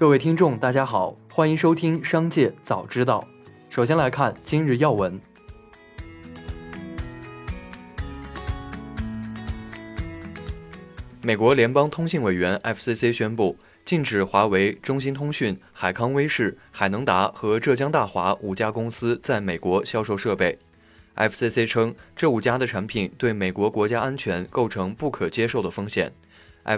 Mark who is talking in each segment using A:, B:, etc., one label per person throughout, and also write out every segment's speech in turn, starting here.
A: 各位听众，大家好，欢迎收听《商界早知道》。首先来看今日要闻。美国联邦通信委员 FCC 宣布，禁止华为、中兴通讯、海康威视、海能达和浙江大华五家公司在美国销售设备。FCC 称，这五家的产品对美国国家安全构成不可接受的风险。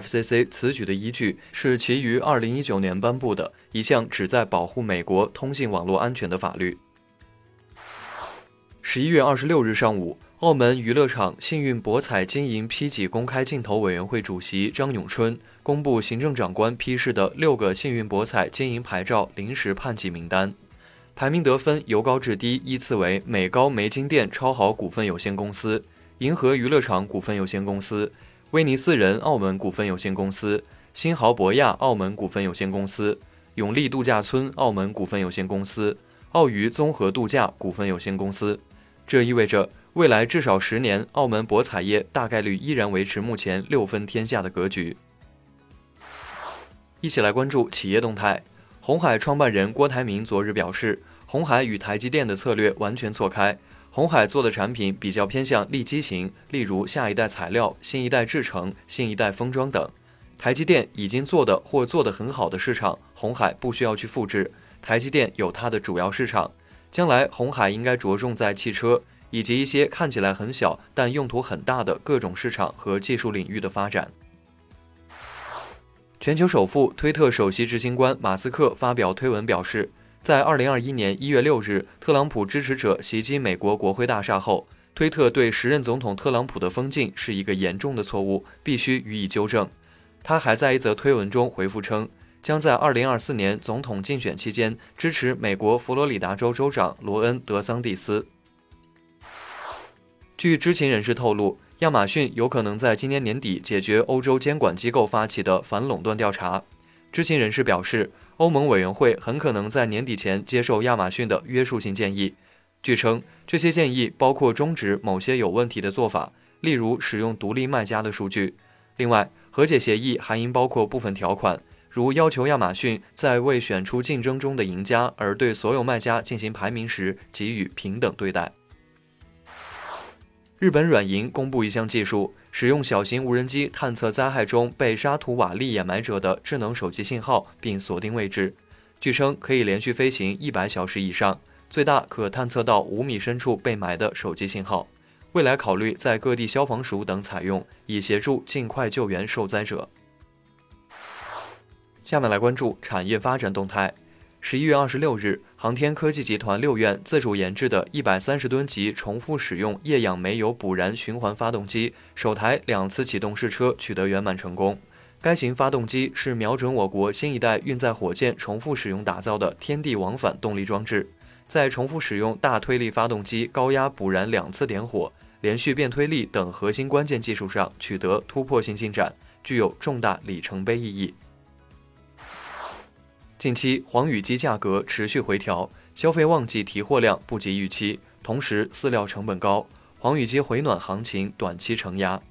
A: FCC 此举的依据是其于2019年颁布的一项旨在保护美国通信网络安全的法律。十一月二十六日上午，澳门娱乐场幸运博彩经营批给公开竞投委员会主席张永春公布行政长官批示的六个幸运博彩经营牌照临时判给名单，排名得分由高至低依次为美高梅金店超豪股份有限公司、银河娱乐场股份有限公司。威尼斯人澳门股份有限公司、新豪博亚澳门股份有限公司、永利度假村澳门股份有限公司、澳娱综合度假股份有限公司。这意味着未来至少十年，澳门博彩业大概率依然维持目前六分天下的格局。一起来关注企业动态。红海创办人郭台铭昨日表示，红海与台积电的策略完全错开。红海做的产品比较偏向立基型，例如下一代材料、新一代制程、新一代封装等。台积电已经做的或做得很好的市场，红海不需要去复制。台积电有它的主要市场，将来红海应该着重在汽车以及一些看起来很小但用途很大的各种市场和技术领域的发展。全球首富、推特首席执行官马斯克发表推文表示。在二零二一年一月六日，特朗普支持者袭击美国国会大厦后，推特对时任总统特朗普的封禁是一个严重的错误，必须予以纠正。他还在一则推文中回复称，将在二零二四年总统竞选期间支持美国佛罗里达州州长罗恩·德桑蒂斯。据知情人士透露，亚马逊有可能在今年年底解决欧洲监管机构发起的反垄断调查。知情人士表示。欧盟委员会很可能在年底前接受亚马逊的约束性建议。据称，这些建议包括终止某些有问题的做法，例如使用独立卖家的数据。另外，和解协议还应包括部分条款，如要求亚马逊在为选出竞争中的赢家而对所有卖家进行排名时给予平等对待。日本软银公布一项技术。使用小型无人机探测灾害中被沙土瓦砾掩埋者的智能手机信号，并锁定位置。据称可以连续飞行一百小时以上，最大可探测到五米深处被埋的手机信号。未来考虑在各地消防署等采用，以协助尽快救援受灾者。下面来关注产业发展动态。十一月二十六日，航天科技集团六院自主研制的一百三十吨级重复使用液氧煤油补燃循环发动机首台两次启动试车取得圆满成功。该型发动机是瞄准我国新一代运载火箭重复使用打造的天地往返动力装置，在重复使用大推力发动机高压补燃两次点火、连续变推力等核心关键技术上取得突破性进展，具有重大里程碑意义。近期黄羽鸡价格持续回调，消费旺季提货量不及预期，同时饲料成本高，黄羽鸡回暖行情短期承压。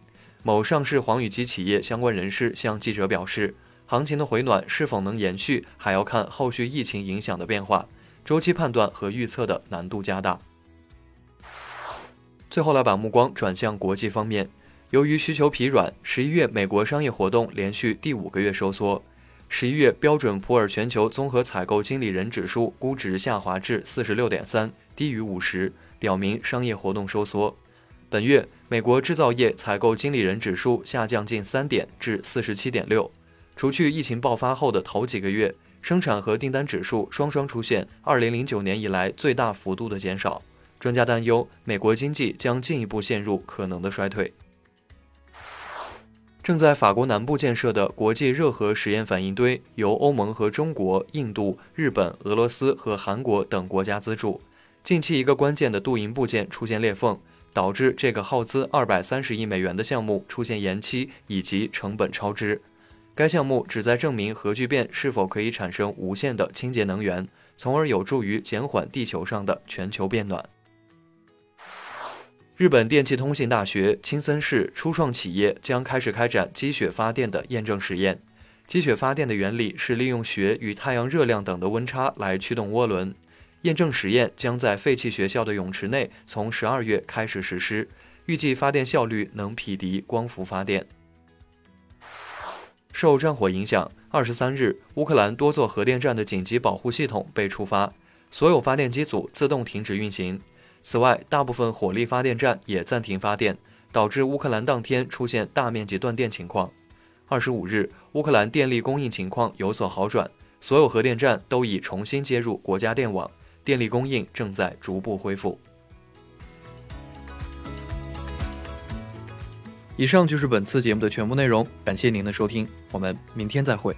A: 某上市黄羽鸡企业相关人士向记者表示，行情的回暖是否能延续，还要看后续疫情影响的变化，周期判断和预测的难度加大。最后来把目光转向国际方面，由于需求疲软，十一月美国商业活动连续第五个月收缩。十一月标准普尔全球综合采购经理人指数估值下滑至四十六点三，低于五十，表明商业活动收缩。本月美国制造业采购经理人指数下降近三点至四十七点六，除去疫情爆发后的头几个月，生产和订单指数双双出现二零零九年以来最大幅度的减少。专家担忧美国经济将进一步陷入可能的衰退。正在法国南部建设的国际热核实验反应堆，由欧盟和中国、印度、日本、俄罗斯和韩国等国家资助。近期，一个关键的镀银部件出现裂缝，导致这个耗资二百三十亿美元的项目出现延期以及成本超支。该项目旨在证明核聚变是否可以产生无限的清洁能源，从而有助于减缓地球上的全球变暖。日本电气通信大学青森市初创企业将开始开展积雪发电的验证实验。积雪发电的原理是利用雪与太阳热量等的温差来驱动涡轮。验证实验将在废弃学校的泳池内从十二月开始实施，预计发电效率能匹敌光伏发电。受战火影响，二十三日，乌克兰多座核电站的紧急保护系统被触发，所有发电机组自动停止运行。此外，大部分火力发电站也暂停发电，导致乌克兰当天出现大面积断电情况。二十五日，乌克兰电力供应情况有所好转，所有核电站都已重新接入国家电网，电力供应正在逐步恢复。以上就是本次节目的全部内容，感谢您的收听，我们明天再会。